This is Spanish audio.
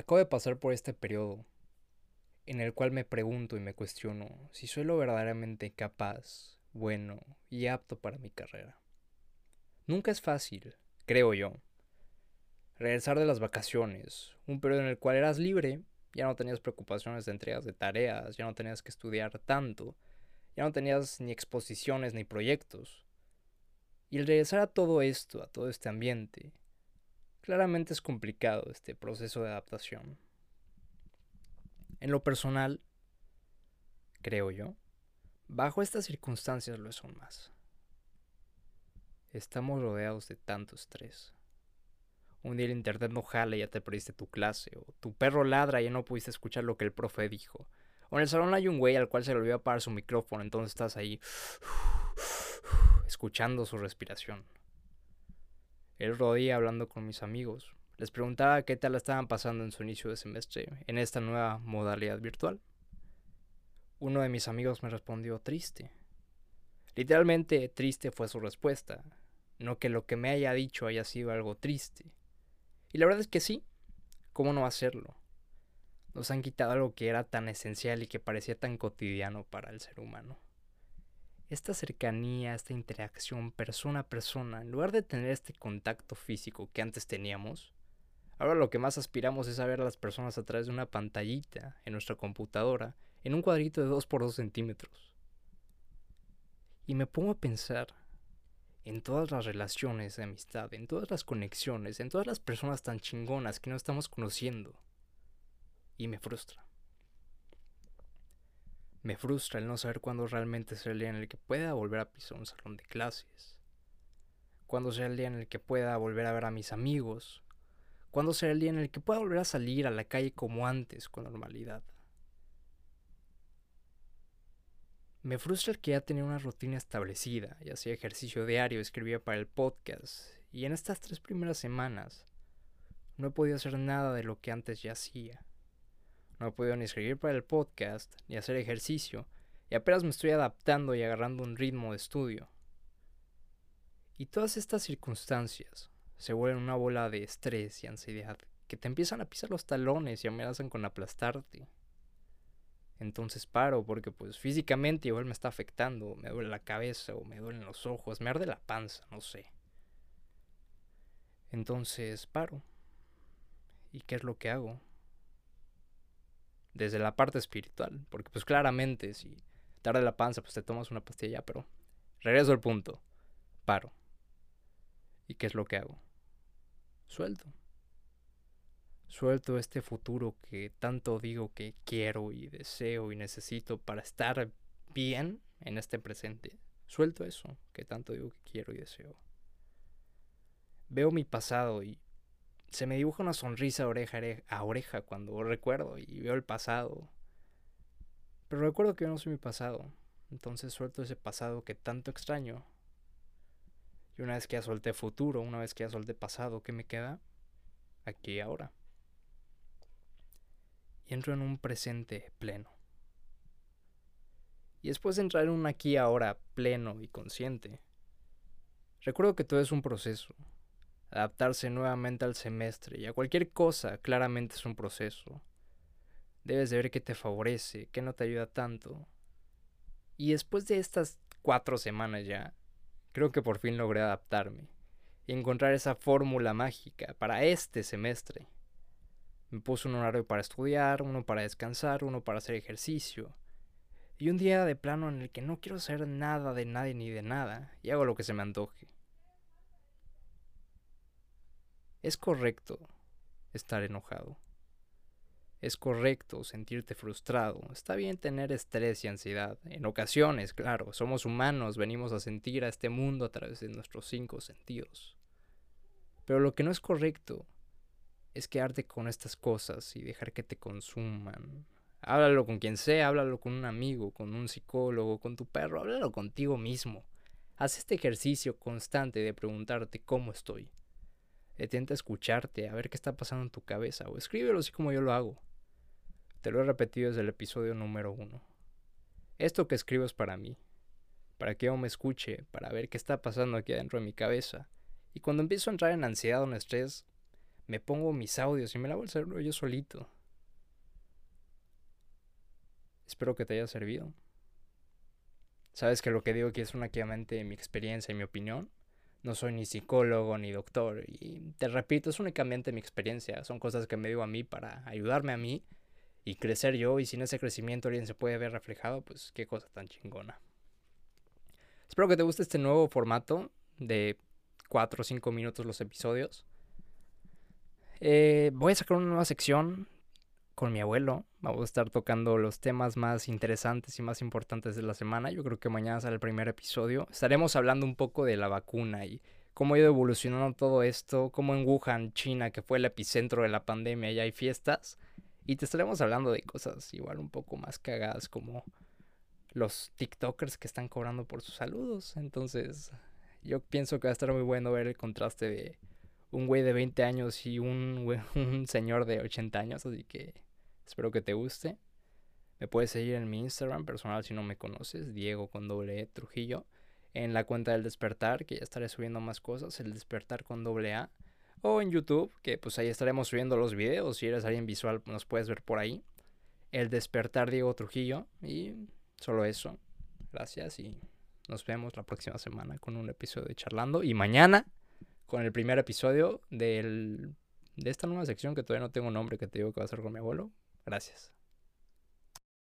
Acabo de pasar por este periodo en el cual me pregunto y me cuestiono si soy lo verdaderamente capaz, bueno y apto para mi carrera. Nunca es fácil, creo yo. Regresar de las vacaciones, un periodo en el cual eras libre, ya no tenías preocupaciones de entregas de tareas, ya no tenías que estudiar tanto, ya no tenías ni exposiciones ni proyectos. Y el regresar a todo esto, a todo este ambiente, claramente es complicado este proceso de adaptación. En lo personal, creo yo, bajo estas circunstancias lo es aún más. Estamos rodeados de tanto estrés. Un día el internet no jala y ya te perdiste tu clase, o tu perro ladra y ya no pudiste escuchar lo que el profe dijo. O en el salón hay un güey al cual se le olvidó apagar su micrófono, entonces estás ahí escuchando su respiración. El rodía hablando con mis amigos. Les preguntaba qué tal estaban pasando en su inicio de semestre en esta nueva modalidad virtual. Uno de mis amigos me respondió triste. Literalmente triste fue su respuesta, no que lo que me haya dicho haya sido algo triste. Y la verdad es que sí, ¿cómo no hacerlo? Nos han quitado algo que era tan esencial y que parecía tan cotidiano para el ser humano. Esta cercanía, esta interacción persona a persona, en lugar de tener este contacto físico que antes teníamos, ahora lo que más aspiramos es a ver a las personas a través de una pantallita en nuestra computadora, en un cuadrito de 2 por 2 centímetros. Y me pongo a pensar en todas las relaciones de amistad, en todas las conexiones, en todas las personas tan chingonas que no estamos conociendo. Y me frustra. Me frustra el no saber cuándo realmente será el día en el que pueda volver a pisar un salón de clases. Cuándo será el día en el que pueda volver a ver a mis amigos. Cuándo será el día en el que pueda volver a salir a la calle como antes, con normalidad. Me frustra el que ya tenía una rutina establecida, y hacía ejercicio diario, escribía para el podcast, y en estas tres primeras semanas no he podido hacer nada de lo que antes ya hacía. No he podido ni escribir para el podcast, ni hacer ejercicio, y apenas me estoy adaptando y agarrando un ritmo de estudio. Y todas estas circunstancias se vuelven una bola de estrés y ansiedad que te empiezan a pisar los talones y amenazan con aplastarte. Entonces paro porque pues físicamente igual me está afectando, me duele la cabeza o me duelen los ojos, me arde la panza, no sé. Entonces paro. ¿Y qué es lo que hago? Desde la parte espiritual, porque pues claramente si te la panza pues te tomas una pastilla, pero regreso al punto. Paro. ¿Y qué es lo que hago? Suelto suelto este futuro que tanto digo que quiero y deseo y necesito para estar bien en este presente. Suelto eso que tanto digo que quiero y deseo. Veo mi pasado y se me dibuja una sonrisa oreja a oreja cuando recuerdo y veo el pasado. Pero recuerdo que yo no soy mi pasado. Entonces suelto ese pasado que tanto extraño. Y una vez que ya solté futuro, una vez que ya solté pasado, ¿qué me queda? Aquí y ahora entro en un presente pleno. Y después de entrar en un aquí ahora pleno y consciente, recuerdo que todo es un proceso. Adaptarse nuevamente al semestre y a cualquier cosa claramente es un proceso. Debes de ver qué te favorece, qué no te ayuda tanto. Y después de estas cuatro semanas ya, creo que por fin logré adaptarme y encontrar esa fórmula mágica para este semestre. Me puse un horario para estudiar, uno para descansar, uno para hacer ejercicio. Y un día de plano en el que no quiero hacer nada de nadie ni de nada, y hago lo que se me antoje. Es correcto estar enojado. Es correcto sentirte frustrado. Está bien tener estrés y ansiedad. En ocasiones, claro, somos humanos, venimos a sentir a este mundo a través de nuestros cinco sentidos. Pero lo que no es correcto es quedarte con estas cosas y dejar que te consuman. Háblalo con quien sea, háblalo con un amigo, con un psicólogo, con tu perro, háblalo contigo mismo. Haz este ejercicio constante de preguntarte cómo estoy. Intenta escucharte, a ver qué está pasando en tu cabeza, o escríbelo así como yo lo hago. Te lo he repetido desde el episodio número uno. Esto que escribo es para mí, para que yo me escuche, para ver qué está pasando aquí adentro de mi cabeza. Y cuando empiezo a entrar en ansiedad o en estrés, me pongo mis audios y me lavo el cerebro yo solito. Espero que te haya servido. Sabes que lo que digo aquí es únicamente mi experiencia y mi opinión. No soy ni psicólogo ni doctor. Y te repito, es únicamente mi experiencia. Son cosas que me digo a mí para ayudarme a mí y crecer yo. Y si en ese crecimiento alguien se puede ver reflejado, pues qué cosa tan chingona. Espero que te guste este nuevo formato de 4 o 5 minutos los episodios. Eh, voy a sacar una nueva sección con mi abuelo. Vamos a estar tocando los temas más interesantes y más importantes de la semana. Yo creo que mañana será el primer episodio. Estaremos hablando un poco de la vacuna y cómo ha ido evolucionando todo esto, cómo en Wuhan, China, que fue el epicentro de la pandemia, ya hay fiestas. Y te estaremos hablando de cosas igual un poco más cagadas como los TikTokers que están cobrando por sus saludos. Entonces, yo pienso que va a estar muy bueno ver el contraste de un güey de 20 años y un, un señor de 80 años. Así que Espero que te guste. Me puedes seguir en mi Instagram personal si no me conoces, Diego con doble E Trujillo. En la cuenta del despertar, que ya estaré subiendo más cosas, el despertar con doble A. O en YouTube, que pues ahí estaremos subiendo los videos. Si eres alguien visual, nos puedes ver por ahí. El despertar Diego Trujillo. Y solo eso. Gracias y nos vemos la próxima semana con un episodio de Charlando. Y mañana con el primer episodio del, de esta nueva sección que todavía no tengo nombre, que te digo que va a ser con mi abuelo. Gracias.